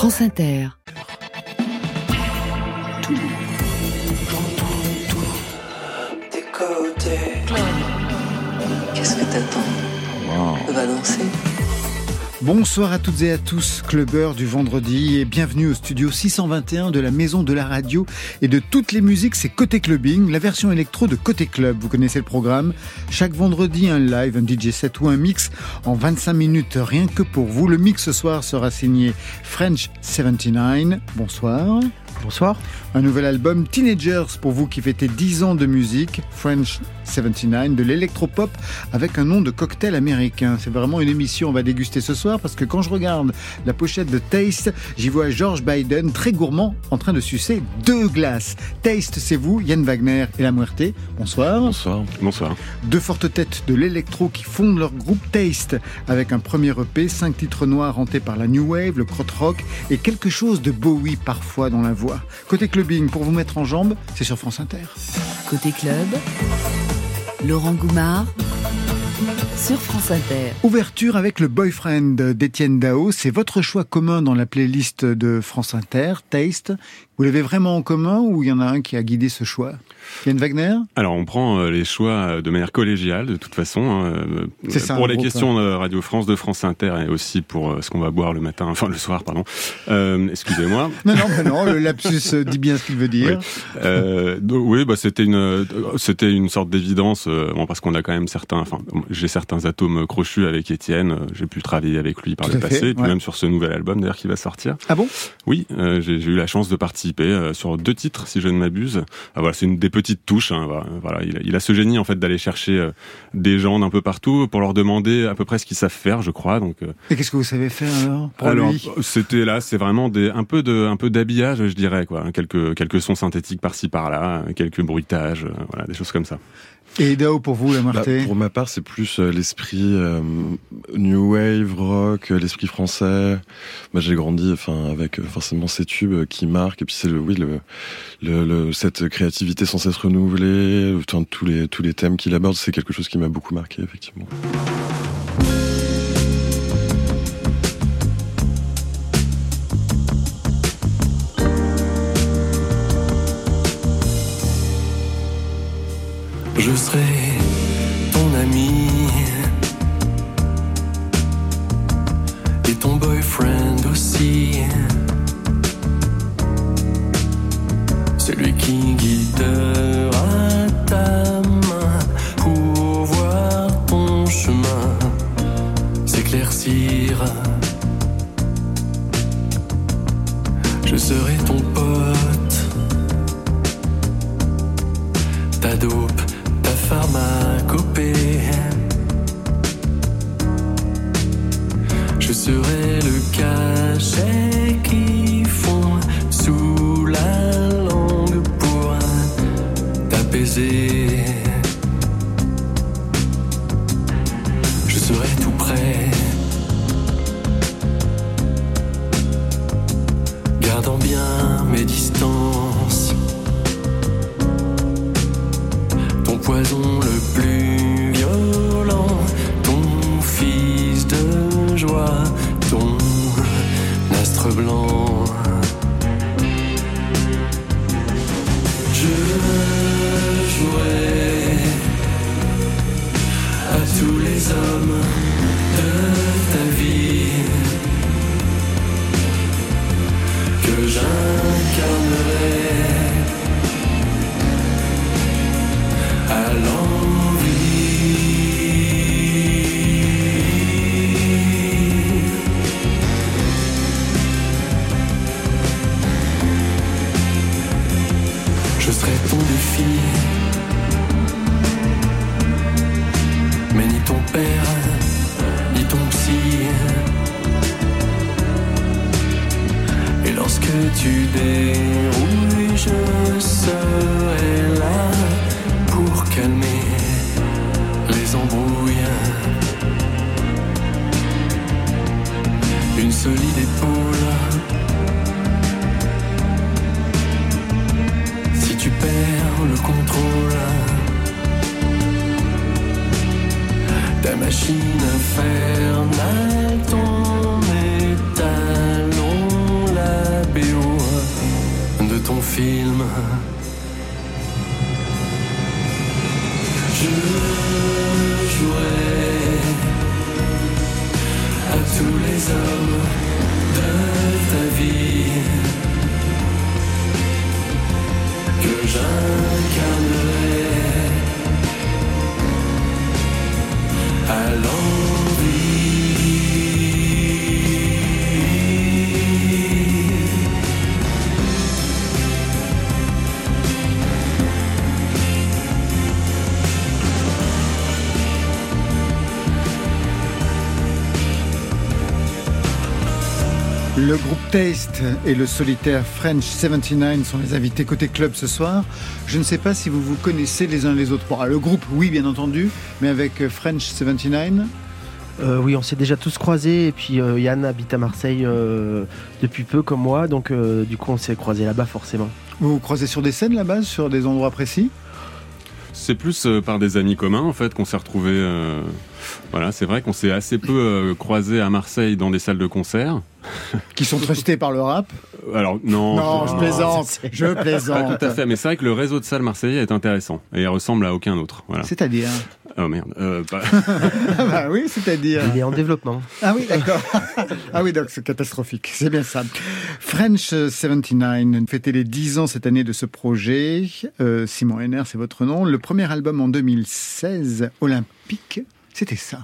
France Inter. Qu'est-ce que t'attends? On va danser. Bonsoir à toutes et à tous, clubbeurs du vendredi et bienvenue au studio 621 de la Maison de la Radio et de toutes les musiques, c'est Côté Clubbing, la version électro de Côté Club. Vous connaissez le programme Chaque vendredi, un live, un DJ set ou un mix en 25 minutes, rien que pour vous. Le mix ce soir sera signé French 79. Bonsoir. Bonsoir. Un nouvel album Teenagers pour vous qui fêtez 10 ans de musique, French 79, de l'électropop avec un nom de cocktail américain. C'est vraiment une émission on va déguster ce soir parce que quand je regarde la pochette de Taste, j'y vois George Biden très gourmand en train de sucer deux glaces. Taste, c'est vous, Yann Wagner et La Muerte. Bonsoir. Bonsoir. Bonsoir. Deux fortes têtes de l'électro qui fondent leur groupe Taste avec un premier EP, cinq titres noirs hantés par la New Wave, le krautrock et quelque chose de Bowie parfois dans la voix. Côté clubbing, pour vous mettre en jambe, c'est sur France Inter. Côté club, Laurent Goumard sur France Inter. Ouverture avec le boyfriend d'Étienne Dao. C'est votre choix commun dans la playlist de France Inter, Taste. Vous l'avez vraiment en commun ou il y en a un qui a guidé ce choix? Yann Wagner? Alors, on prend euh, les choix euh, de manière collégiale, de toute façon. Hein, euh, C'est ça, pour les groupe, questions de Radio France, de France Inter, et aussi pour ce qu'on va boire le matin, enfin le soir, pardon. Euh, Excusez-moi. Non, non, mais non, le lapsus dit bien ce qu'il veut dire. Oui, euh, donc, oui bah, c'était une, c'était une sorte d'évidence, euh, bon, parce qu'on a quand même certains, enfin, j'ai certains atomes crochus avec Étienne, j'ai pu travailler avec lui par Tout le passé, fait, et puis même sur ce nouvel album d'ailleurs qui va sortir. Ah bon? Oui, j'ai eu la chance de participer euh, sur deux titres, si je ne m'abuse. Ah, voilà, c'est une des petites touches. Hein, voilà, il, a, il a ce génie en fait d'aller chercher euh, des gens d'un peu partout pour leur demander à peu près ce qu'ils savent faire, je crois. Donc, euh, Et qu'est-ce que vous savez faire alors pour alors, c'était là, c'est vraiment des, un peu de, un peu d'habillage, je dirais, quoi. Quelques, quelques sons synthétiques par-ci par-là, quelques bruitages, voilà, des choses comme ça. Et Dao pour vous, la Bah, Marté pour ma part, c'est plus euh, l'esprit euh, new wave, rock, euh, l'esprit français. Bah, j'ai grandi, enfin, avec forcément ces tubes qui marquent. Et puis c'est le, oui, le, le, cette créativité sans cesse renouvelée, tous les tous les thèmes qu'il aborde, c'est quelque chose qui m'a beaucoup marqué, effectivement. Je serai ton ami et ton boyfriend aussi. Celui qui guidera ta main pour voir ton chemin s'éclaircir. Je serai ton Je serai le cachet qui fond sous la langue pour t'apaiser. Tous les hommes de ta vie Taste et le solitaire French 79 sont les invités côté club ce soir. Je ne sais pas si vous vous connaissez les uns les autres. Bon, le groupe, oui, bien entendu, mais avec French 79, Euh, oui, on s'est déjà tous croisés et puis euh, Yann habite à Marseille euh, depuis peu comme moi, donc euh, du coup on s'est croisés là-bas forcément. vous vous croisez sur des scènes là-bas, sur des endroits précis? C'est plus euh, par des amis communs en fait qu'on s'est retrouvés. euh, voilà, c'est vrai qu'on s'est assez peu euh, croisés à Marseille dans des salles de concert. qui sont trustés par le rap Alors non, Non, je plaisante, je Pas plaisante. tout à fait, mais c'est vrai que le réseau de salles marseillais est intéressant et il ressemble à aucun autre. Voilà. C'est-à-dire Oh merde. Euh, pas- Ah bah oui, c'est-à-dire. Il est en développement. Ah oui, d'accord. ah oui, donc c'est catastrophique. C'est bien ça. French 79 fêtait les 10 ans cette année de ce projet. Euh, Simon Henner, c'est votre nom. Le premier album en 2016, Olympique, c'était ça.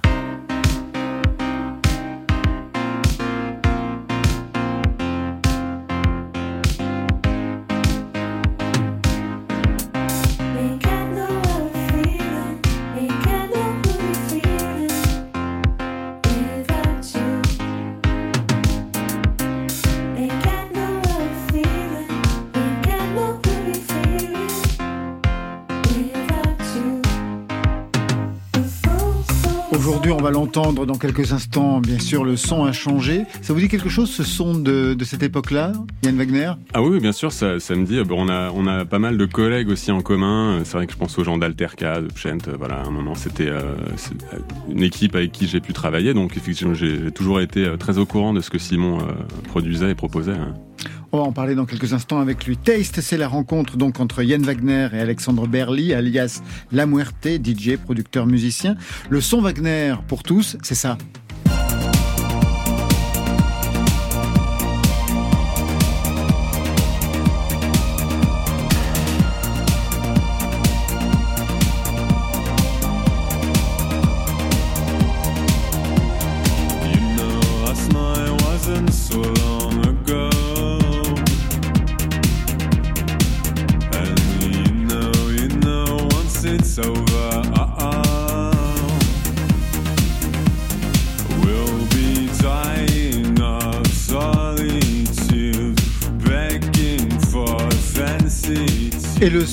On va l'entendre dans quelques instants. Bien sûr, le son a changé. Ça vous dit quelque chose, ce son de, cette époque-là, Yann Wagner? Ah oui, bien sûr, ça, me dit. Bon, on a, on a pas mal de collègues aussi en commun. C'est vrai que je pense aux gens d'Alterca, de Pchent. Voilà, à un moment, c'était euh, euh, une équipe avec qui j'ai pu travailler. Donc, effectivement, j'ai toujours été euh, très au courant de ce que Simon euh, produisait et proposait. On va en parler dans quelques instants avec lui. Taste, c'est la rencontre donc entre Yann Wagner et Alexandre Berly, alias La Muerte, DJ, producteur, musicien. Le son Wagner pour tous, c'est ça.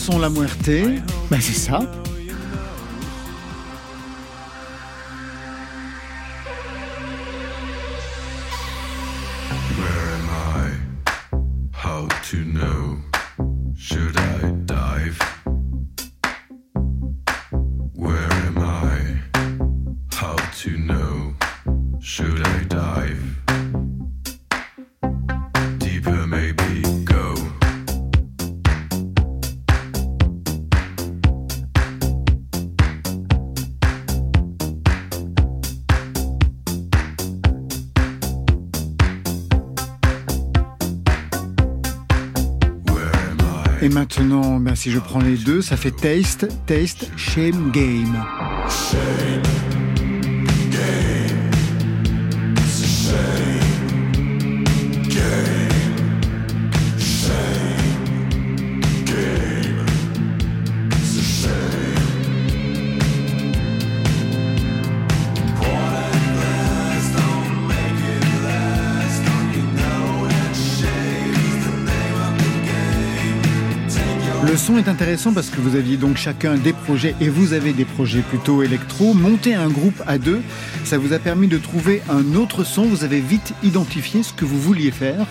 Et le son La Muerte, bah c'est ça. Should I dive? Maintenant, ben, si je prends les deux, ça fait Taste, Taste, Shame Game. Son est intéressant parce que vous aviez donc chacun des projets et vous avez des projets plutôt électro. Monter un groupe à deux, ça vous a permis de trouver un autre son. Vous avez vite identifié ce que vous vouliez faire.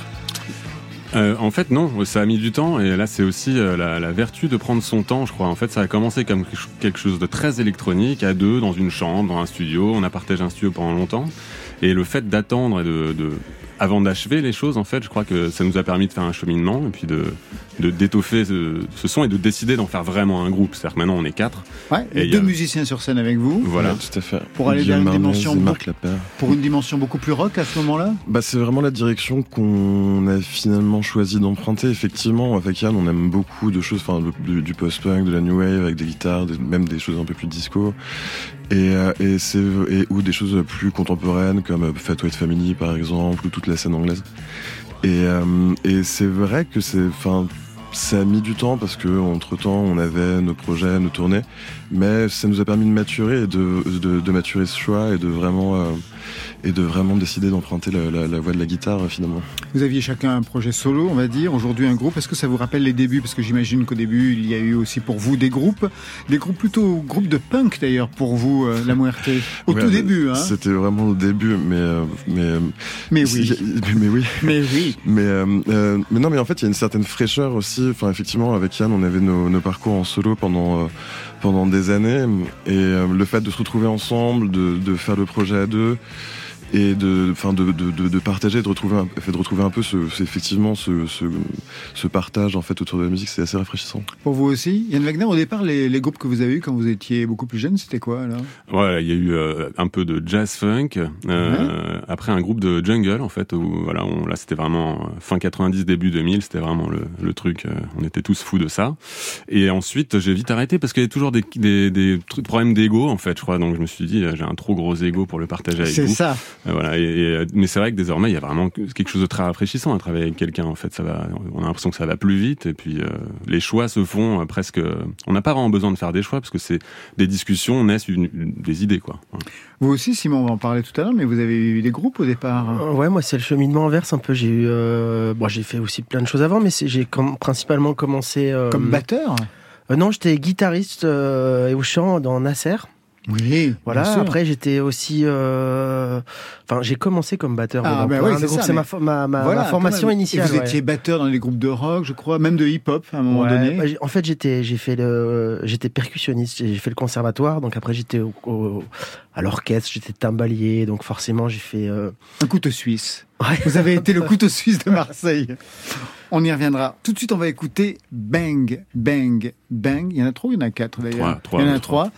Euh, en fait, non, ça a mis du temps, et là, c'est aussi euh, la, vertu de prendre son temps, je crois. En fait, ça a commencé comme quelque chose de très électronique, à deux, dans une chambre, dans un studio. On a partagé un studio pendant longtemps, et le fait d'attendre et de avant d'achever les choses, en fait, je crois que ça nous a permis de faire un cheminement et puis de, de d'étoffer ce, ce son et de décider d'en faire vraiment un groupe. C'est-à-dire que maintenant on est quatre. Ouais, Et deux a- musiciens sur scène avec vous. Voilà. Ouais, tout à fait. Pour aller vers une dimension Marc. Pour une dimension beaucoup plus rock à ce moment-là? Bah, c'est vraiment la direction qu'on a finalement choisi d'emprunter. Effectivement, avec Yann, on aime beaucoup de choses, enfin, du, du post-punk, de la new wave, avec des guitares, des- même des choses un peu plus disco, et, euh, et et ou des choses plus contemporaines comme euh, Fat White Family par exemple, ou toute la scène anglaise. Et, euh, et c'est vrai que c'est, enfin, ça a mis du temps parce que entre temps on avait nos projets, nos tournées, mais ça nous a permis de maturer de, de, de maturer ce choix et de vraiment et de vraiment décider d'emprunter la, la, la voie de la guitare euh, finalement. Vous aviez chacun un projet solo, on va dire. Aujourd'hui, un groupe. Est-ce que ça vous rappelle les débuts? Parce que j'imagine qu'au début, il y a eu aussi pour vous des groupes. Des groupes plutôt groupes de punk d'ailleurs pour vous, euh, la Muerte. Au Ouais, tout mais début, hein. C'était vraiment le début, mais euh, mais euh, Mais si- oui. mais, mais oui. Mais oui. Mais, euh, mais non, mais en fait, il y a une certaine fraîcheur aussi. Enfin, effectivement, avec Yann, on avait nos, nos parcours en solo pendant, pendant des années. Et euh, le fait de se retrouver ensemble, de, de faire le projet à deux, et de, enfin, de, de, de, de partager, de retrouver, un, fait de retrouver un peu ce, effectivement ce, ce, ce partage en fait autour de la musique, c'est assez rafraîchissant. Pour vous aussi. Yann Wagner, au départ, les, les groupes que vous avez eus quand vous étiez beaucoup plus jeune, c'était quoi alors? Voilà, il y a eu euh, un peu de jazz funk, euh, après un groupe de jungle en fait, où voilà, on, là c'était vraiment euh, fin 90 début 2000, c'était vraiment le, le truc, euh, on était tous fous de ça. Et ensuite j'ai vite arrêté parce qu'il y avait toujours des, des, des trucs, problèmes d'ego en fait, je crois. Donc je me suis dit j'ai un trop gros ego pour le partager avec C'est vous. ça. Euh, Voilà, et, et, mais c'est vrai que désormais il y a vraiment quelque chose de très rafraîchissant à travailler avec quelqu'un. En fait, ça va, on a l'impression que ça va plus vite et puis euh, les choix se font euh, presque. On n'a pas vraiment besoin de faire des choix parce que c'est des discussions naissent une- une- des idées quoi. Vous aussi, Simon, on va en parler tout à l'heure, mais vous avez eu des groupes au départ. Euh, Ouais, moi c'est le cheminement inverse un peu. J'ai eu, euh, bon, j'ai fait aussi plein de choses avant, mais j'ai com- principalement commencé. euh, Comme batteur euh, non, j'étais guitariste euh, et au chant dans Nasser. Oui. Voilà. bien sûr. Après, j'étais aussi. euh, Enfin, j'ai commencé comme batteur. Ah, dans bah oui, c'est groupes. ça, C'est mais- ma, fo- ma, ma, Voilà, ma formation initiale. Et vous ouais. étiez batteur dans les groupes de rock, je crois, même de hip-hop à un moment Ouais, donné. bah, en fait, j'étais, j'ai fait le, j'étais percussionniste. J'ai fait le conservatoire, donc après j'étais au, au- à l'orchestre, j'étais timbalier, donc forcément j'ai fait. euh, Un couteau suisse. Ouais. Vous avez été le couteau suisse de Marseille. On y reviendra. Tout de suite, on va écouter Bang, Bang, Bang. Il y en a trois ou il y en a quatre d'ailleurs Trois, trois, Il y en a ouais, trois.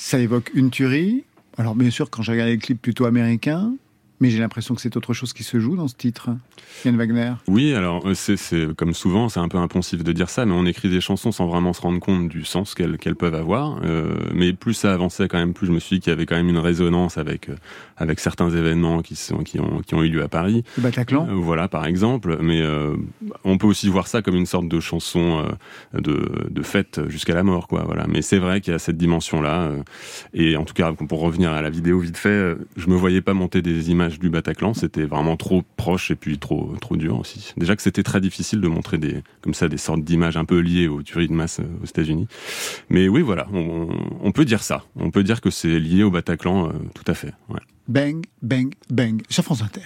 Ça évoque une tuerie. Alors bien sûr, quand j'ai regardé le clip plutôt américain, mais j'ai l'impression que c'est autre chose qui se joue dans ce titre. Yann Wagner. Oui, alors euh, c'est, comme souvent, c'est un peu impensif de dire ça, mais on écrit des chansons sans vraiment se rendre compte du sens qu'elles, peuvent avoir. Euh, mais plus ça avançait quand même, plus je me suis dit qu'il y avait quand même une résonance avec euh, avec certains événements qui sont qui ont qui ont eu lieu à Paris. Le Bataclan. Euh, voilà, par exemple. Mais euh, on peut aussi voir ça comme une sorte de chanson de, de fête jusqu'à la mort, quoi. Voilà. Mais c'est vrai qu'il y a cette dimension-là. et en tout cas, pour revenir à la vidéo vite fait, je me voyais pas monter des images du Bataclan. C'était vraiment trop proche et puis trop trop dur aussi. Déjà que c'était très difficile de montrer des comme ça des sortes d'images un peu liées aux tueries de masse euh, aux États-Unis. Mais oui, voilà, on, peut dire ça. On peut dire que c'est lié au Bataclan, euh, tout à fait. Bang, Bang, Bang. Sur France Inter.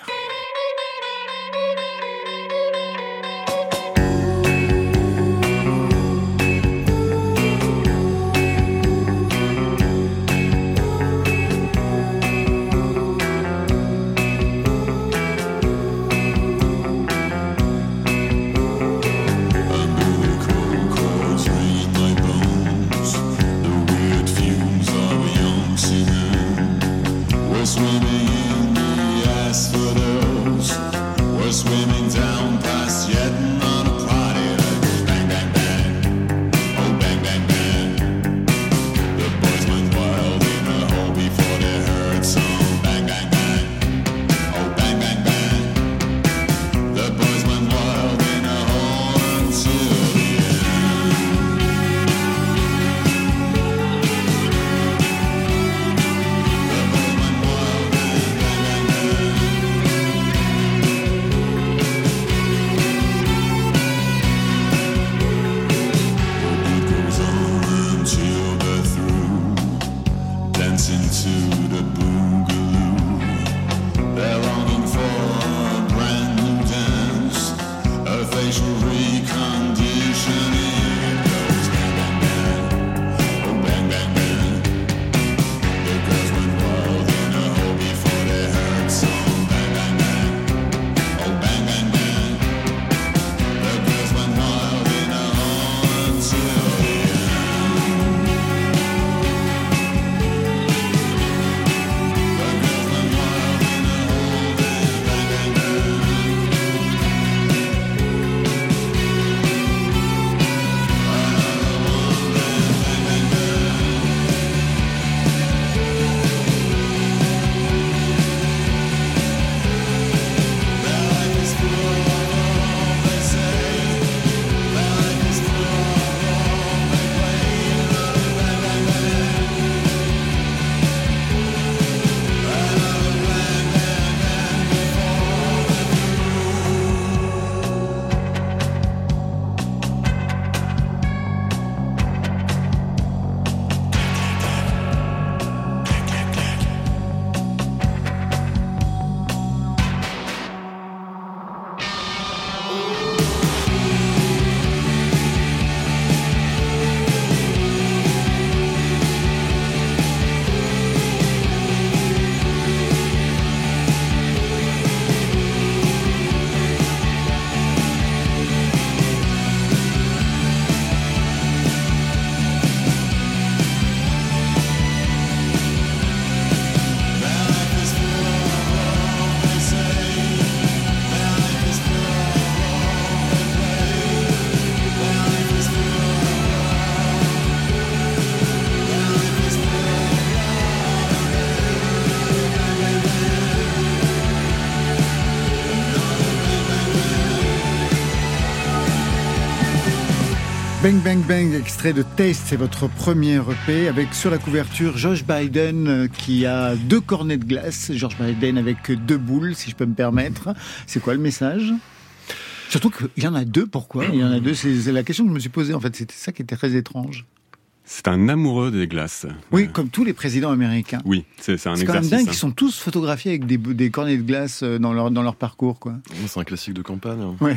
Bang Bang Bang, extrait de Taste, c'est votre premier EP avec sur la couverture Josh Biden euh, qui a deux cornets de glace. George Biden avec deux boules, si je peux me permettre. C'est quoi le message? Surtout qu'il y en a deux, pourquoi? Il y en a deux, c'est la question que je me suis posée en fait, c'était ça qui était très étrange. C'est un amoureux des glaces. Oui, comme tous les présidents américains. Oui, c'est un C'est quand même exercice. dingue, ils sont tous photographiés avec des, des cornets de glace euh, dans leur, dans leur parcours. quoi. C'est un classique de campagne. hein. Ouais.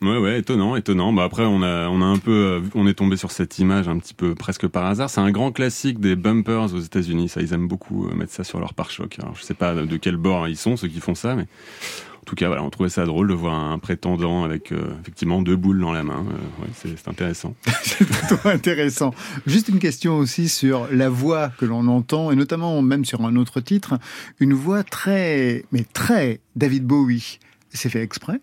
Ouais, ouais, étonnant, étonnant. Bah après, on a, on a un peu, euh, on est tombé sur cette image un petit peu presque par hasard. C'est un grand classique des bumpers aux États-Unis. Ça, ils aiment beaucoup euh, mettre ça sur leur pare-choc. Alors, je sais pas de quel bord ils sont ceux qui font ça, mais en tout cas, voilà, on trouvait ça drôle de voir un prétendant avec euh, effectivement deux boules dans la main. Ouais, c'est intéressant. C'est plutôt intéressant. Juste une question aussi sur la voix que l'on entend, et notamment même sur un autre titre, une voix très, mais très David Bowie. C'est fait exprès?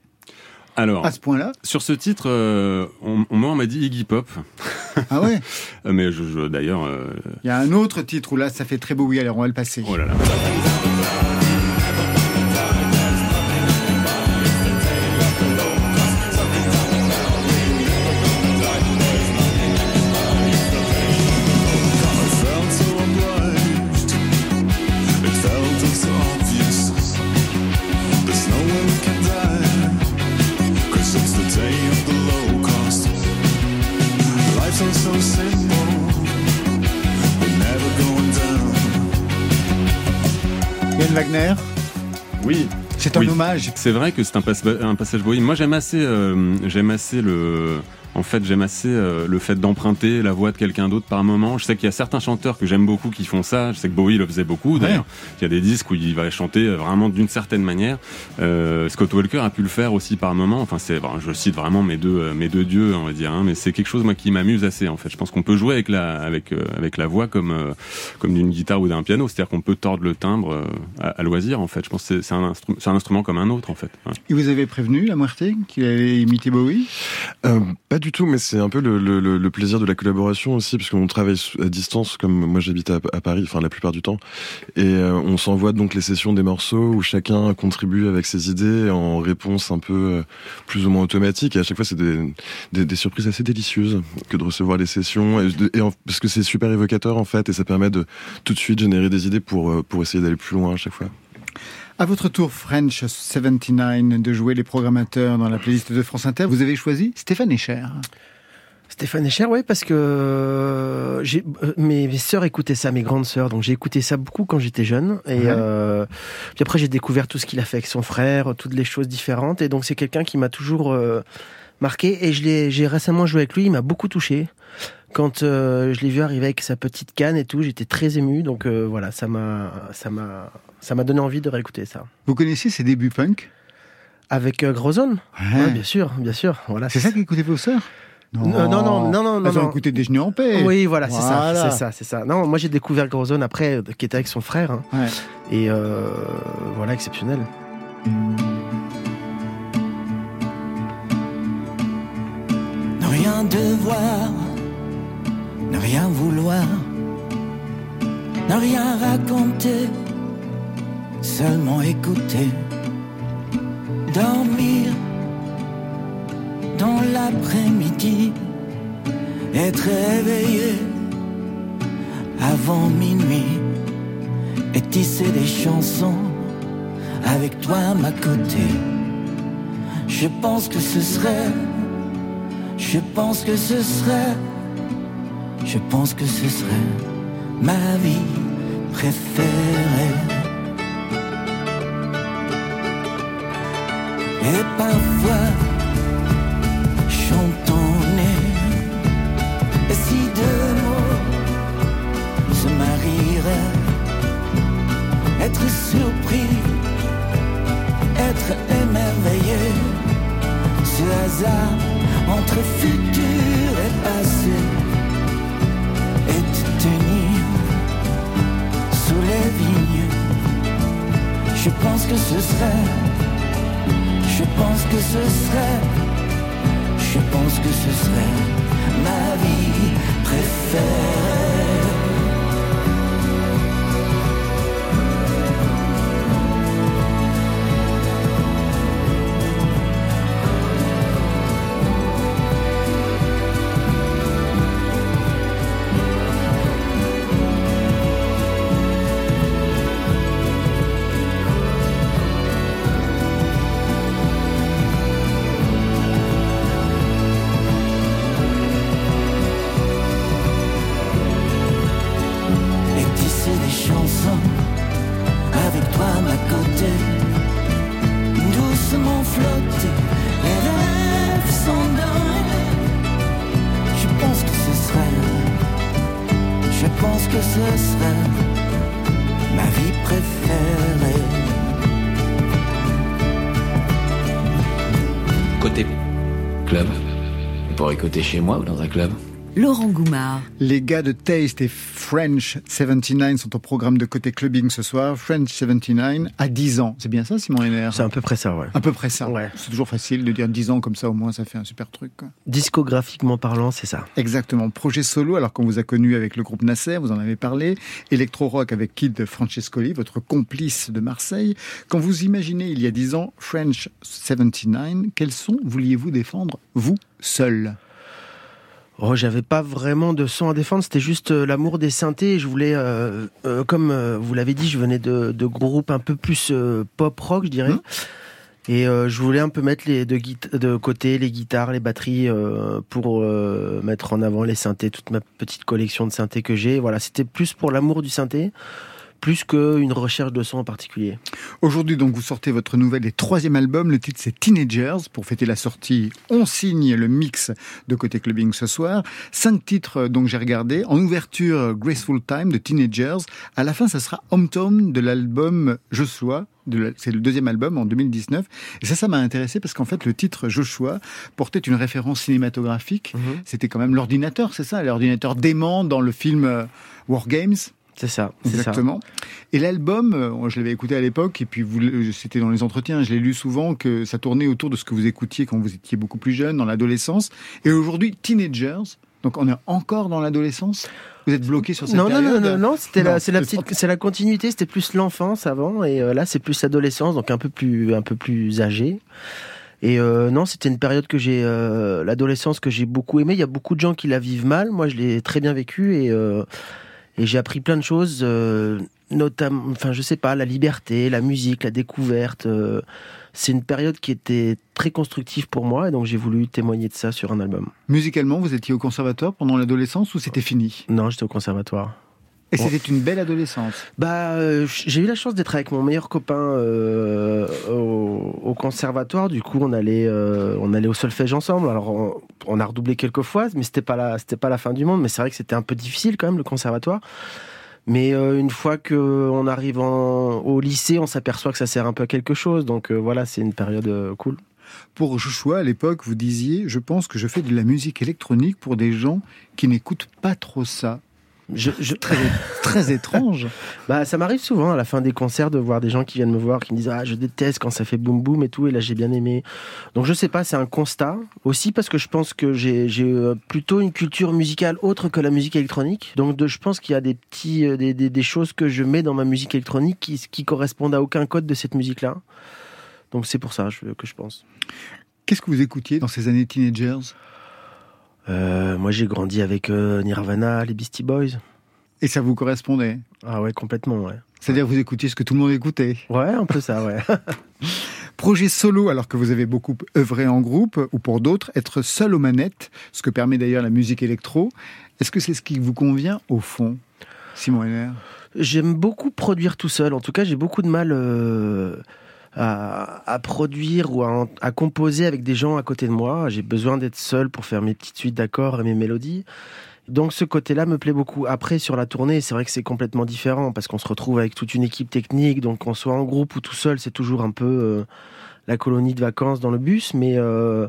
Alors, à ce point-là sur ce titre, euh, on, m'a dit Iggy Pop, Ah ouais Euh, mais je, je- d'ailleurs, euh, Il y a un autre titre où là ça fait très Bowie, alors on va le passer. oh là là. C'est un Oui. hommage. C'est vrai que c'est un, passe- un passage Bowie. Moi, j'aime assez, euh, j'aime assez le. En fait, j'aime assez euh, le fait d'emprunter la voix de quelqu'un d'autre par moment. Je sais qu'il y a certains chanteurs que j'aime beaucoup qui font ça. Je sais que Bowie le faisait beaucoup. D'ailleurs, il y a des disques où il va chanter vraiment d'une certaine manière. Euh, Scott Walker a pu le faire aussi par moment. Enfin, c'est, bon, je cite vraiment mes deux, euh, mes deux dieux, on va dire. hein, mais c'est quelque chose moi qui m'amuse assez. En fait, je pense qu'on peut jouer avec la, avec, euh, avec la voix comme, euh, comme d'une guitare ou d'un piano. C'est-à-dire qu'on peut tordre le timbre euh, à, à loisir. En fait, je pense que c'est, un, instru- c'est un instrument comme un autre. En fait. Ouais. Il vous avait prévenu, la Muerte, qu'il allait imiter Bowie? Euh, pas du tout, mais c'est un peu le, le- le- le plaisir de la collaboration aussi, parce qu'on travaille à distance, comme moi j'habite à, à Paris, enfin la plupart du temps, et euh, on s'envoie donc les sessions des morceaux où chacun contribue avec ses idées en réponse un peu euh, plus ou moins automatique, et à chaque fois c'est des, des, des surprises assez délicieuses que de recevoir les sessions, et, et en- parce que c'est super évocateur en fait, et ça permet de tout de suite générer des idées pour, pour essayer d'aller plus loin à chaque fois. À votre tour, French 79, de jouer les programmateurs dans la playlist de France Inter, vous avez choisi Stéphane Echer. Stéphane Echer, oui, parce que euh, j'ai, euh, mes, mes sœurs écoutaient ça, mes grandes sœurs, donc j'ai écouté ça beaucoup quand j'étais jeune. Et Ouais. euh, puis après, j'ai découvert tout ce qu'il a fait avec son frère, toutes les choses différentes. Et donc, c'est quelqu'un qui m'a toujours euh, marqué. Et je l'ai, j'ai récemment joué avec lui, il m'a beaucoup touché. Quand euh, je l'ai vu arriver avec sa petite canne et tout, j'étais très ému. Donc voilà, ça m'a, ça m'a, ça m'a donné envie de réécouter ça. Vous connaissiez ses débuts punk? Avec euh, Grozone Ouais, bien sûr, bien sûr. Voilà. C'est ça qu'écoutaient vos sœurs? Non, non, non, non, non, Elles ont non. écouté Déjeuner en paix. Oui, voilà, c'est ça, c'est ça, c'est ça. Non, moi j'ai découvert Grozone après, euh, qui était avec son frère, hein. Ouais. et euh, voilà, exceptionnel. Ne rien devoir, ne rien vouloir, ne rien raconter, seulement écouter, dormir dans l'après-midi, être réveillé avant minuit et tisser des chansons avec toi à ma côté. Je pense que ce serait je pense que ce serait, je pense que ce serait ma vie préférée. Et parfois, chantons-les, et si deux mots se marieraient, être surpris, être émerveillé, ce hasard entre futur et passé et te tenir sous les vignes. Je pense que ce serait, je pense que ce serait, je pense que ce serait ma vie préférée. Pour écouter chez moi ou dans un club Laurent Goumard. Les gars de Taste et French 79 sont au programme de côté clubbing ce soir. French 79 à 10 ans. C'est bien ça, Simon Henner C'est à peu près ça, ouais. À peu près ça. Ouais. C'est toujours facile de dire 10 ans comme ça, au moins ça fait un super truc. quoi. Discographiquement parlant, c'est ça. Exactement. Projet solo, alors qu'on vous a connu avec le groupe Nasser, vous en avez parlé. Electro-rock avec Kid Francescoli, votre complice de Marseille. Quand vous imaginez il y a 10 ans French 79, quels sons vouliez-vous défendre, vous, seul? Oh, j'avais pas vraiment de son à défendre, c'était juste euh, l'amour des synthés. Je voulais, euh, euh, comme euh, vous l'avez dit, je venais de, de groupes un peu plus pop rock, je dirais. Mhm. Et je voulais un peu mettre les de, de côté les guitares, les batteries pour mettre en avant les synthés, toute ma petite collection de synthés que j'ai. Voilà, c'était plus pour l'amour du synthé, plus qu'une recherche de son en particulier. Aujourd'hui, donc, vous sortez votre nouvel et troisième album. Le titre, c'est Teenagers. Pour fêter la sortie, on signe le mix de côté clubbing ce soir. Cinq titres, euh, donc, j'ai regardé. En ouverture, Graceful Time de Teenagers. À la fin, ça sera Hometown de l'album de la- C'est le deuxième album en 2019. Et ça, ça m'a intéressé parce qu'en fait, le titre Joshua portait une référence cinématographique. Mhm. C'était quand même l'ordinateur, c'est ça? L'ordinateur dément dans le film euh, War Games. C'est ça. Exactement. Et l'album, euh, je l'avais écouté à l'époque, et puis le- c'était dans les entretiens, je l'ai lu souvent, que ça tournait autour de ce que vous écoutiez quand vous étiez beaucoup plus jeune, dans l'adolescence. Et aujourd'hui, Teenagers, donc on est encore dans l'adolescence? Vous êtes bloqué sur cette non, non, période? non, non, non, c'était Non, la, c'est la petite, c'est la continuité. C'était plus l'enfance avant, et euh, là c'est plus l'adolescence, donc un peu plus, un peu plus âgé. Et euh, non, c'était une période que j'ai, euh, l'adolescence que j'ai beaucoup aimé. Il y a beaucoup de gens qui la vivent mal. Moi, je l'ai très bien vécu et euh, et j'ai appris plein de choses, euh, notamment, enfin, je sais pas, la liberté, la musique, la découverte. euh, c'est une période qui était très constructive pour moi, et donc j'ai voulu témoigner de ça sur un album. Musicalement, vous étiez au conservatoire pendant l'adolescence ou c'était fini? Non, j'étais au conservatoire. Et c'était une belle adolescence. Bah, euh, j'ai eu la chance d'être avec mon meilleur copain euh, au, au conservatoire. Du coup, on allait, euh, on allait au solfège ensemble. Alors, on, on a redoublé quelques fois, mais c'était pas la, c'était pas la fin du monde. Mais c'est vrai que c'était un peu difficile quand même le conservatoire. Mais euh, une fois que on arrive en- au lycée, on s'aperçoit que ça sert un peu à quelque chose. Donc euh, voilà, c'est une période euh, cool. Pour Joshua, à l'époque, vous disiez, je pense que je fais de la musique électronique pour des gens qui n'écoutent pas trop ça. Je, je- Très, très étrange. Bah, ça m'arrive souvent à la fin des concerts de voir des gens qui viennent me voir qui me disent ah je déteste quand ça fait boum boum et tout et là j'ai bien aimé. Donc je sais pas, c'est un constat aussi parce que je pense que j'ai euh, plutôt une culture musicale autre que la musique électronique. Donc de, je pense qu'il y a des petits euh, des, des, des choses que je mets dans ma musique électronique qui qui correspondent à aucun code de cette musique là. Donc c'est pour ça que je pense. Qu'est-ce que vous écoutiez dans ces années teenagers? Euh, moi j'ai grandi avec euh, Nirvana, les Beastie Boys. Et ça vous correspondait? Ah ouais complètement ouais. C'est-à-dire vous écoutiez ce que tout le monde écoutait? Ouais un peu ça ouais. Projet solo, alors que vous avez beaucoup œuvré en groupe, ou pour d'autres, être seul aux manettes, ce que permet d'ailleurs la musique électro. Est-ce que c'est ce qui vous convient au fond, Simon Henner J'aime beaucoup produire tout seul. En tout cas, j'ai beaucoup de mal euh, à, à produire ou à, à composer avec des gens à côté de moi. J'ai besoin d'être seul pour faire mes petites suites d'accords et mes mélodies. Donc ce côté-là me plaît beaucoup. Après, sur la tournée, c'est vrai que c'est complètement différent parce qu'on se retrouve avec toute une équipe technique. Donc qu'on soit en groupe ou tout seul, c'est toujours un peu euh, la colonie de vacances dans le bus. Mais euh,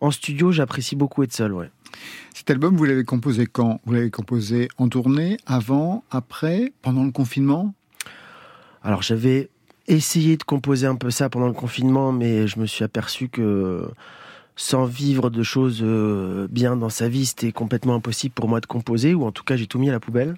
en studio, j'apprécie beaucoup être seul. Ouais. Cet album, vous l'avez composé quand? Vous l'avez composé en tournée, avant, après, pendant le confinement? Alors j'avais essayé de composer un peu ça pendant le confinement, mais je me suis aperçu que sans vivre de choses euh, bien dans sa vie, c'était complètement impossible pour moi de composer, ou en tout cas j'ai tout mis à la poubelle.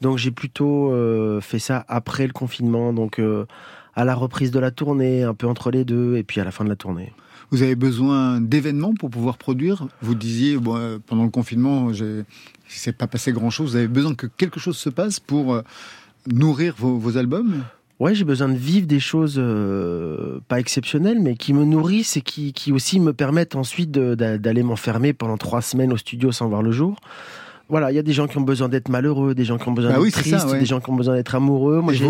Donc j'ai plutôt euh, fait ça après le confinement, donc euh, à la reprise de la tournée, un peu entre les deux, et puis à la fin de la tournée. Vous avez besoin d'événements pour pouvoir produire? Vous disiez, pendant le confinement, il s'est pas passé grand-chose. Vous avez besoin que quelque chose se passe pour nourrir vos albums? Ouais, j'ai besoin de vivre des choses euh, pas exceptionnelles, mais qui me nourrissent et qui, qui aussi me permettent ensuite d'aller m'enfermer pendant trois semaines au studio sans voir le jour. Voilà, il y a des gens qui ont besoin d'être malheureux, des gens qui ont besoin Bah d'être oui, c'est ça, tristes, ouais. des gens qui ont besoin d'être amoureux. Moi, j'ai,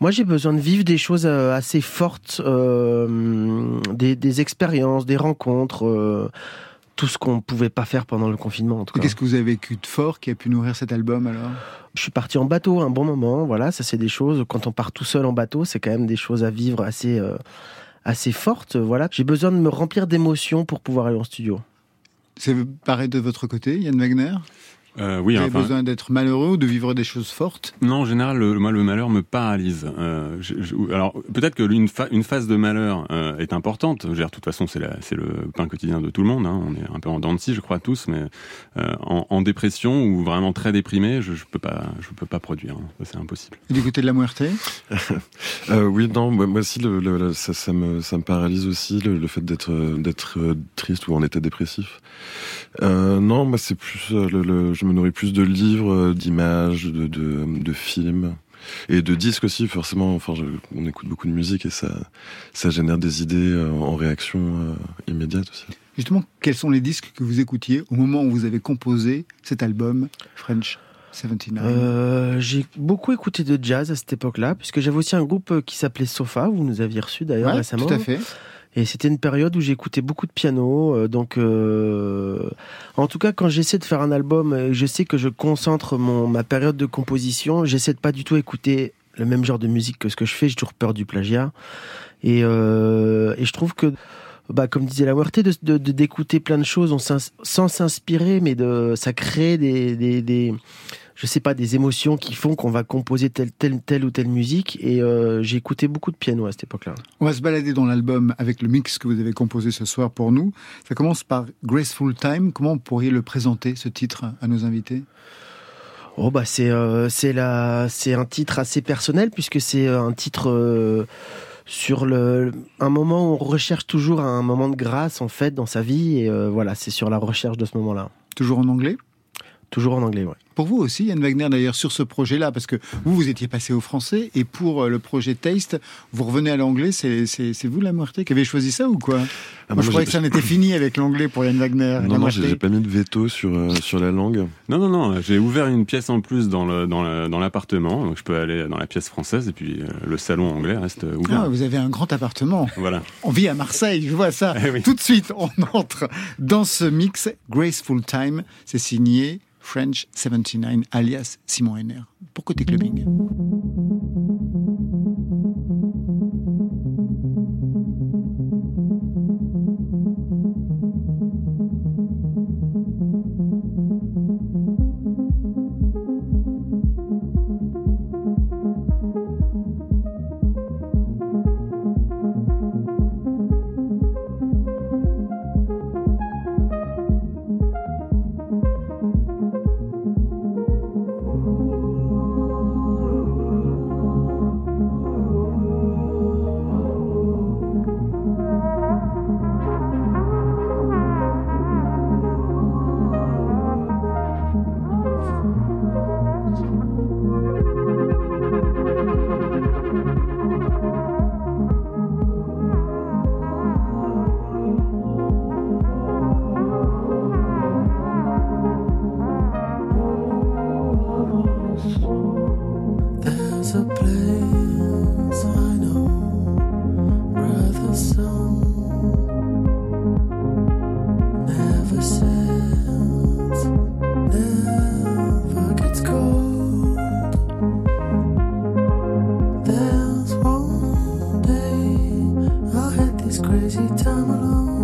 moi, j'ai besoin de vivre des choses euh, assez fortes, euh, des, des expériences, des rencontres. euh, tout ce qu'on pouvait pas faire pendant le confinement. En tout cas. Qu'est-ce que vous avez vécu de fort qui a pu nourrir cet album alors? Je suis parti en bateau un bon moment. Voilà, ça c'est des choses. Quand on part tout seul en bateau, c'est quand même des choses à vivre assez euh, assez fortes. Voilà, j'ai besoin de me remplir d'émotions pour pouvoir aller en studio. C'est pareil de votre côté, Yann Wagner? Euh, oui, Vous avez enfin, besoin d'être malheureux ou de vivre des choses fortes Non, en général, le, moi, le malheur me paralyse. Euh, je- je- alors, peut-être que une, fa- une phase de malheur euh, est importante. Je veux dire, de toute façon, c'est le pain quotidien de tout le monde. hein. On est un peu en dents de scie, je crois tous, mais euh, en, en dépression ou vraiment très déprimé, je, je peux pas, je peux pas produire. hein. C'est impossible. Et du côté de la Muerte Euh, oui, non, moi, moi aussi, le, le- le- ça, ça me, ça me paralyse aussi, le, le fait d'être triste ou en état dépressif. Euh, non, moi, c'est plus, euh, le, le- je me nourris plus de livres, euh, d'images, de, de, de films. Et de disques aussi, forcément. Enfin, je- on écoute beaucoup de musique et ça, ça génère des idées euh, en réaction euh, immédiate aussi. Justement, quels sont les disques que vous écoutiez au moment où vous avez composé cet album French 79 Euh, j'ai beaucoup écouté de jazz à cette époque-là, puisque j'avais aussi un groupe qui s'appelait Sofa, vous nous aviez reçu d'ailleurs Ouais, récemment. tout à fait. Et c'était une période où j'écoutais beaucoup de piano. euh, donc, euh, en tout cas, quand j'essaie de faire un album, euh, je sais que je concentre mon, ma période de composition. J'essaie de pas du tout écouter le même genre de musique que ce que je fais. J'ai toujours peur du plagiat. Et, et je trouve que, bah, comme disait la Muerte, de d'écouter plein de choses on sans s'inspirer, mais de ça crée des, des, des je sais pas, des émotions qui font qu'on va composer telle, telle, telle ou telle musique. Et euh, j'ai écouté beaucoup de piano à cette époque-là. On va se balader dans l'album avec le mix que vous avez composé ce soir pour nous. Ça commence par Graceful Time. Comment vous pourriez le présenter, ce titre, à nos invités? Oh bah c'est euh, c'est la c'est un titre assez personnel puisque c'est euh, un titre euh, sur le un moment où on recherche toujours un moment de grâce en fait dans sa vie et euh, voilà c'est sur la recherche de ce moment-là. Toujours en anglais? Toujours en anglais, ouais. Pour vous aussi, Yann Wagner, d'ailleurs, sur ce projet-là, parce que vous, vous étiez passé au français, et pour euh, le projet Taste, vous revenez à l'anglais, c'est vous, la Muerte, qui avez choisi ça ou quoi? Ah, Moi, moi, je croyais que ça en était fini avec l'anglais pour Yann Wagner. Non, non, j'ai pas mis de veto sur, euh, sur la langue. Non, non, non. J'ai ouvert une pièce en plus dans le dans dans l'appartement, donc je peux aller dans la pièce française et puis euh, le salon anglais reste ouvert. Ah, vous avez un grand appartement. Voilà. On vit à Marseille, je vois ça. Eh oui. Tout de suite, on entre dans ce mix Graceful Time. C'est signé French 79, alias Simon Henner, pour Côté Clubbing? crazy time alone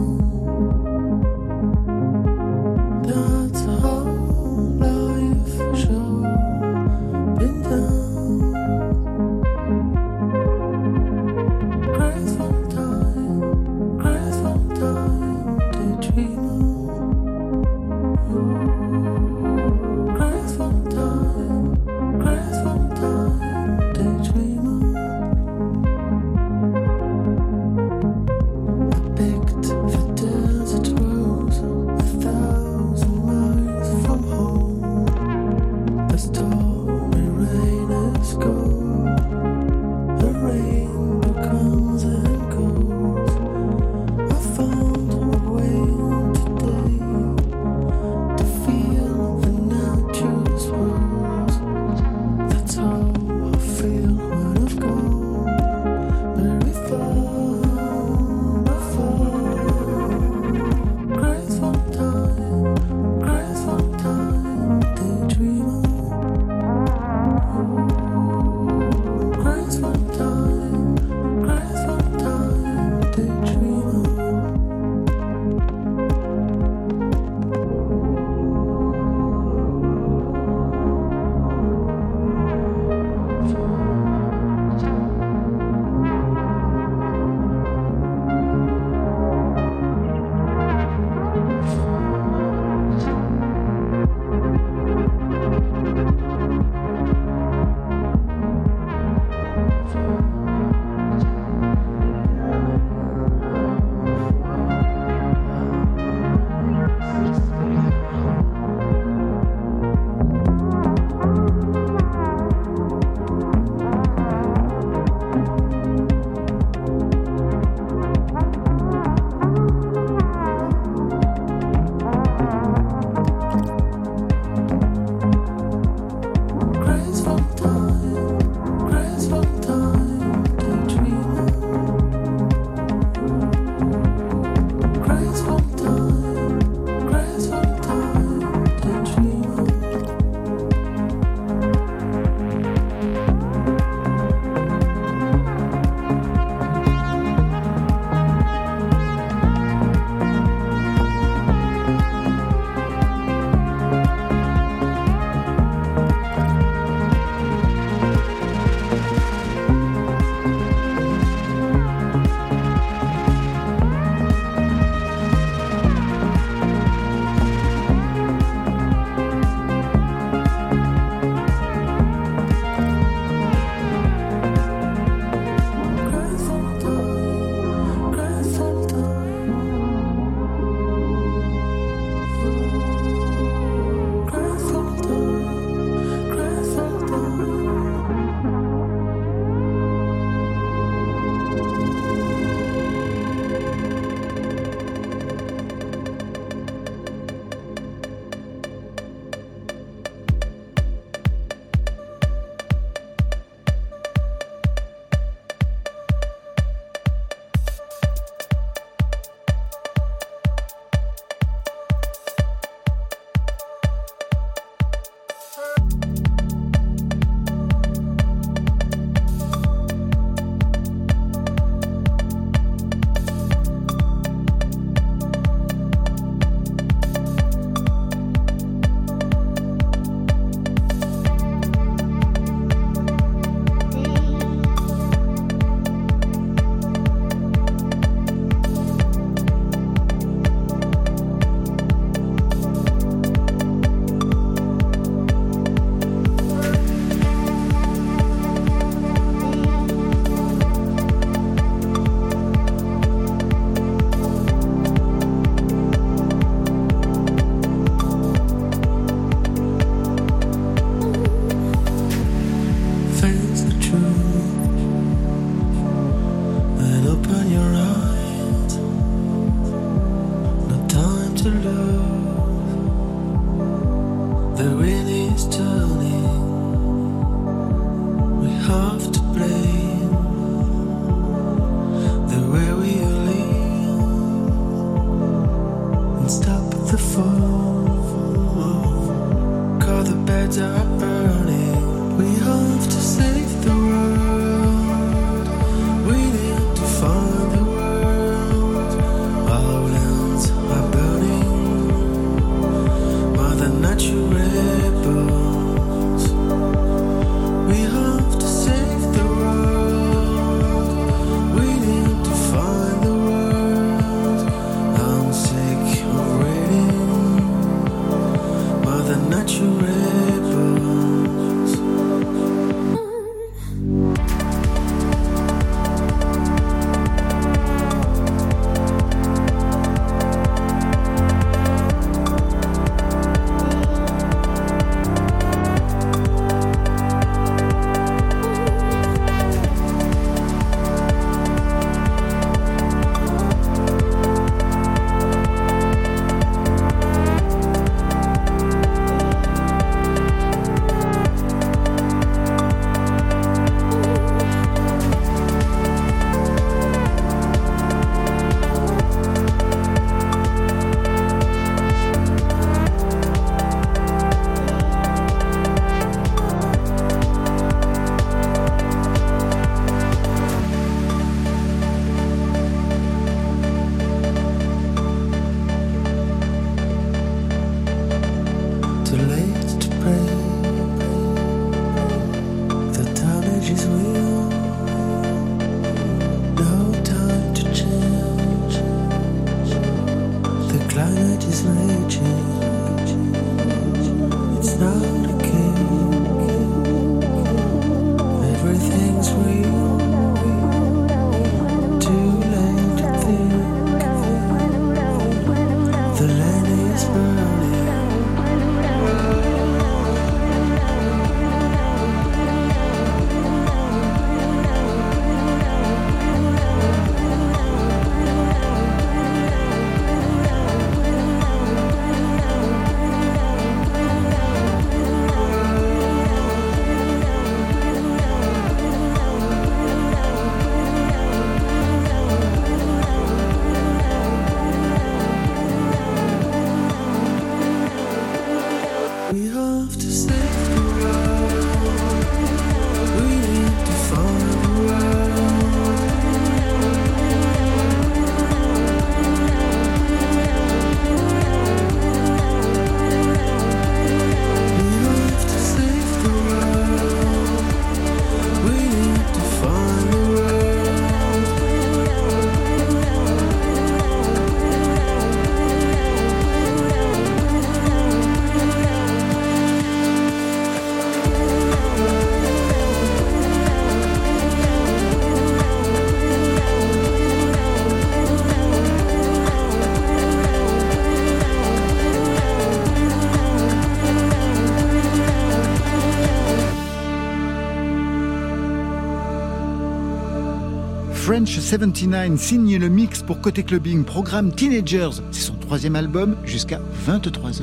79 signe le mix pour Côté Clubbing, programme Teenagers. C'est son troisième album jusqu'à 23h.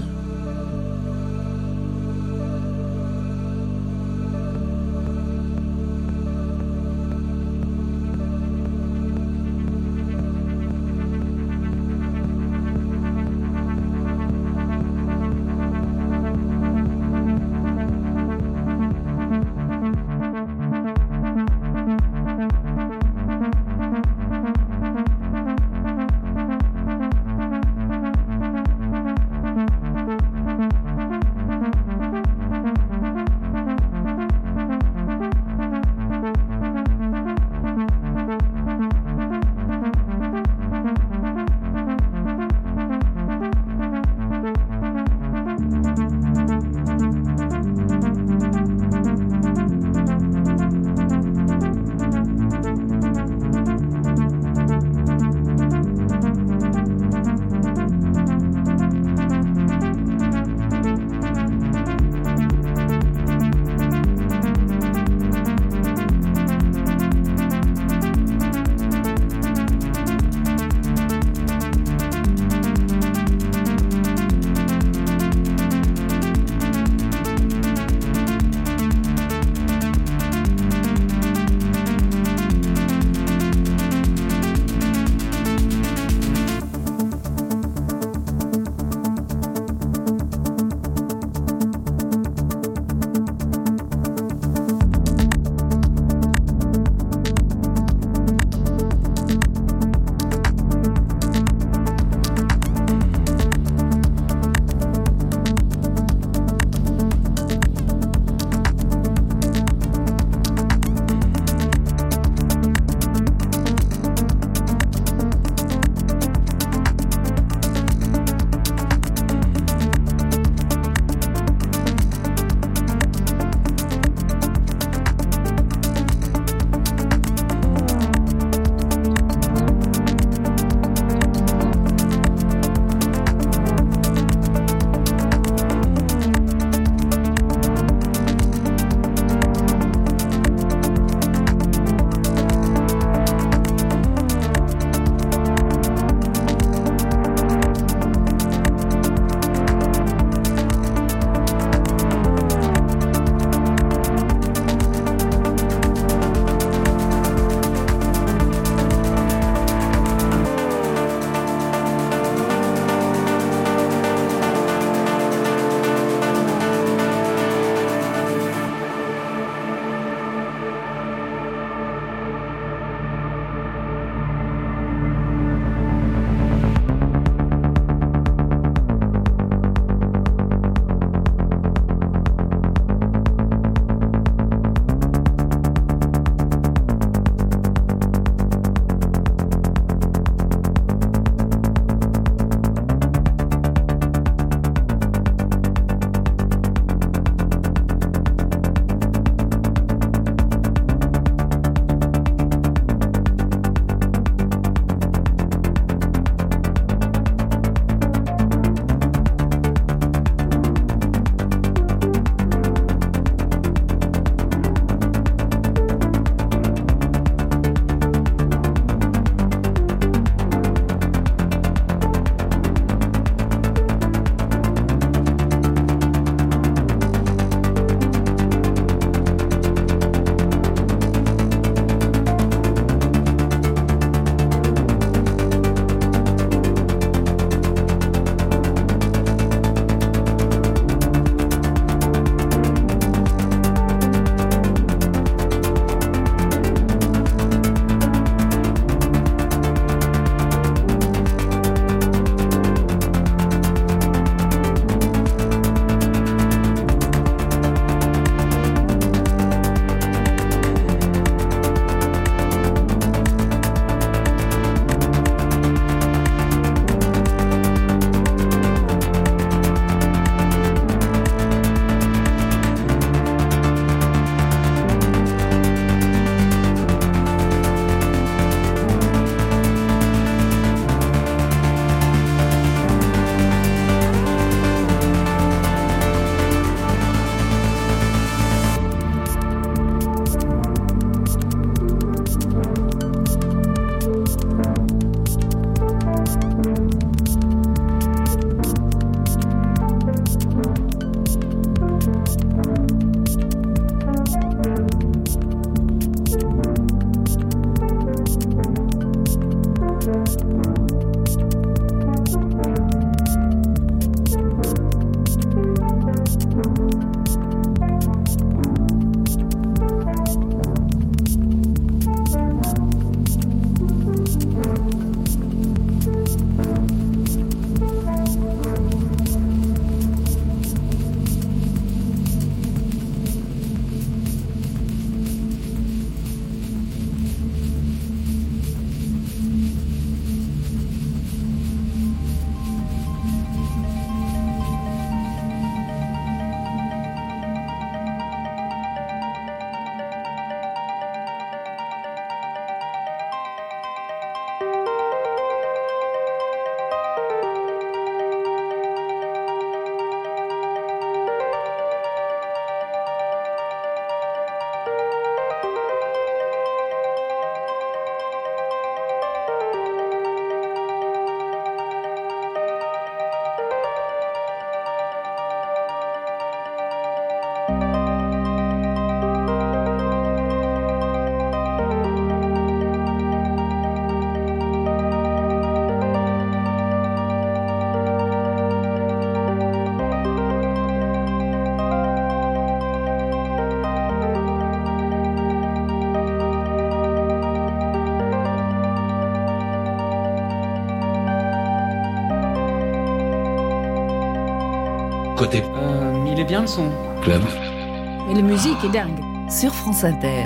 bien le son. Club. Mais la musique est dingue. Sur France Inter.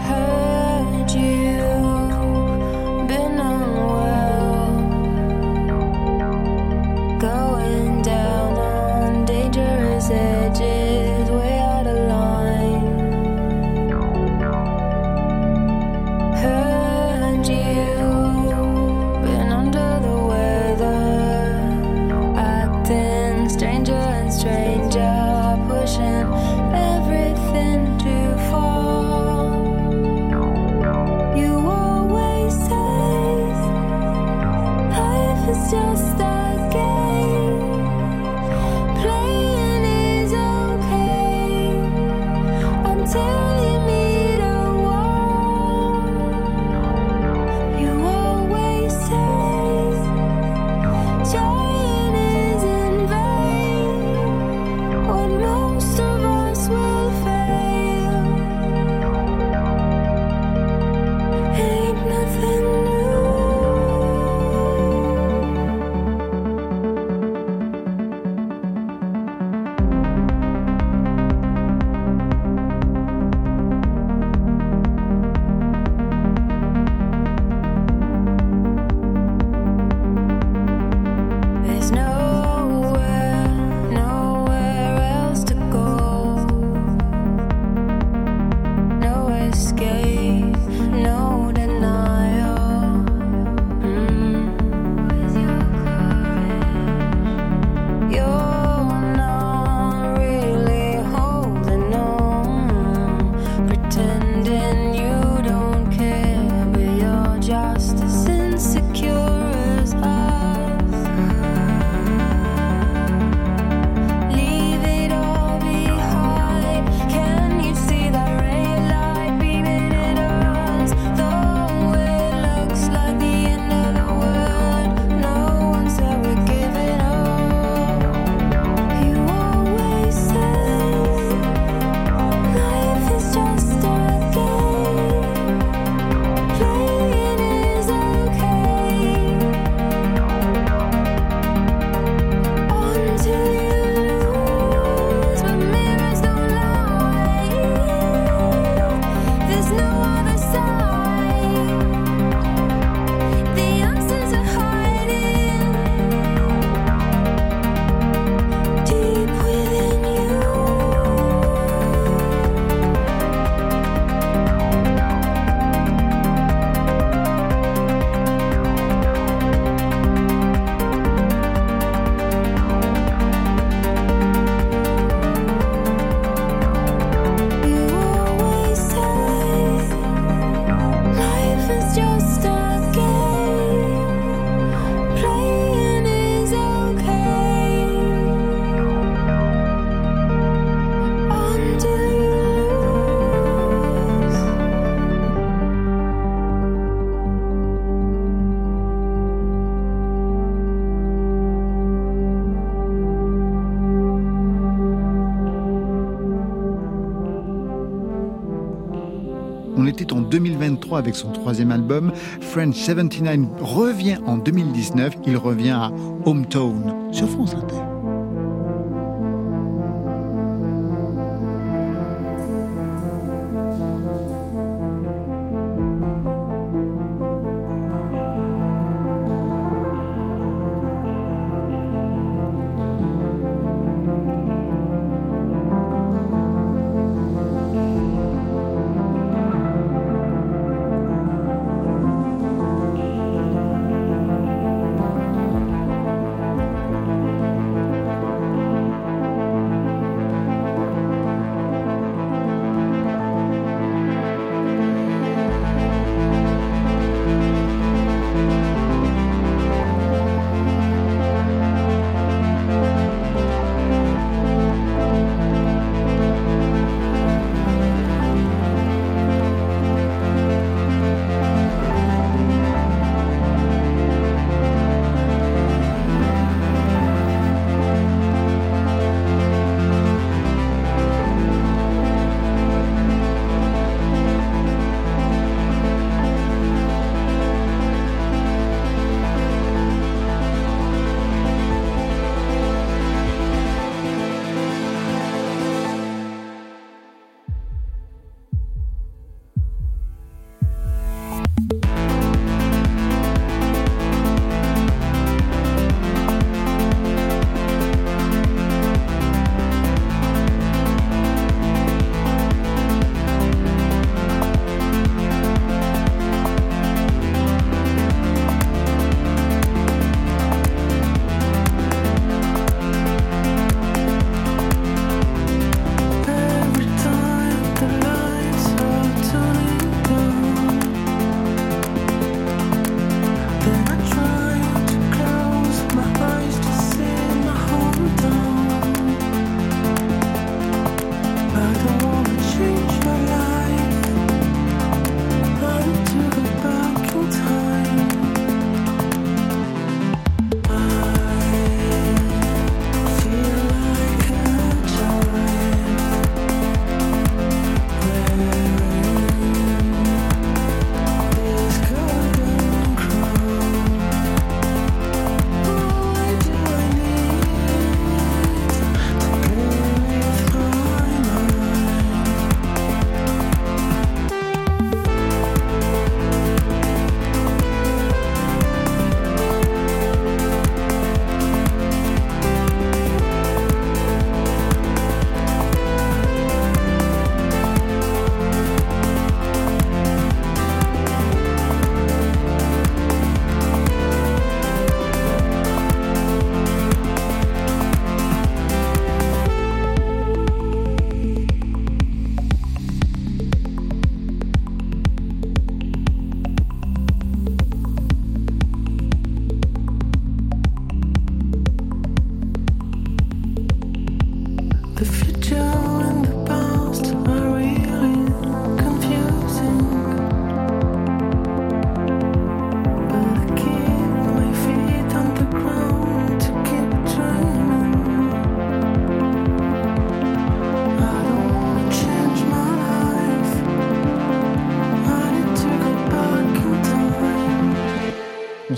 avec son troisième album. French 79 revient en 2019. Il revient à Hometown sur France Inter.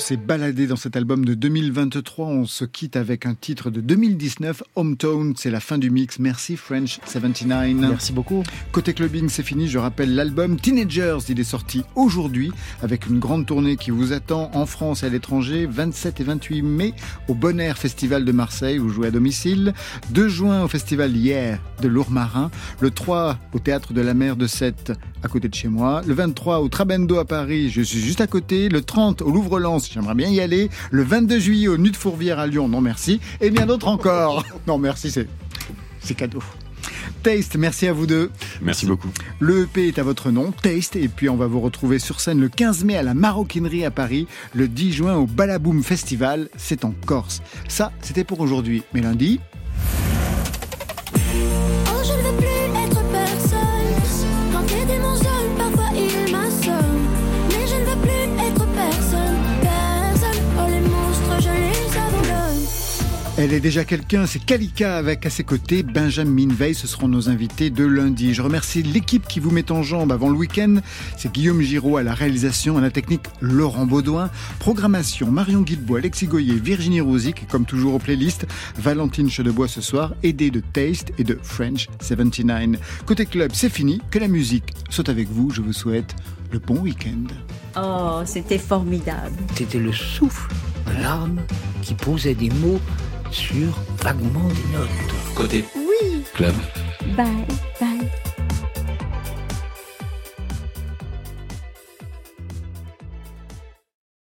S'est baladé dans cet album de 2023. On se quitte avec un titre de 2019, Hometown. C'est la fin du mix. Merci French 79. Merci beaucoup. Côté clubbing, c'est fini. Je rappelle l'album Teenagers. Il est sorti aujourd'hui avec une grande tournée qui vous attend en France et à l'étranger. 27 et 28 mai au Bon Air Festival de Marseille. Vous jouez à domicile. 2 juin au festival Hier de Lourmarin. Le 3 au Théâtre de la Mer de Sète à côté de chez moi. Le 23 au Trabendo à Paris. Je suis juste à côté. Le 30 au Louvre-Lens. J'aimerais bien y aller. Le 22 juillet au Nuit de Fourvière à Lyon. Non merci. Et bien d'autres encore. Non merci, c'est, c'est cadeau. Taste, merci à vous deux. Merci beaucoup. Le EP est à votre nom, Taste, et puis on va vous retrouver sur scène le 15 mai à la Maroquinerie à Paris, le 10 juin au Balaboom Festival, c'est en Corse. Ça, c'était pour aujourd'hui. Mais lundi, elle est déjà quelqu'un, c'est Kalika avec à ses côtés Benjamin Veil, ce seront nos invités de lundi. Je remercie l'équipe qui vous met en jambe avant le week-end. C'est Guillaume Giraud à la réalisation, à la technique Laurent Baudouin, programmation Marion Guilbault, Alexis Goyer, Virginie Rosic, et comme toujours aux playlists, Valentine Chedebois ce soir, aidée de Taste et de French 79. Côté club, c'est fini, que la musique saute avec vous, je vous souhaite le bon week-end. Oh, c'était formidable. C'était le souffle de l'âme qui posait des mots sur vaguement des notes. Côté Oui, club. bye, bye.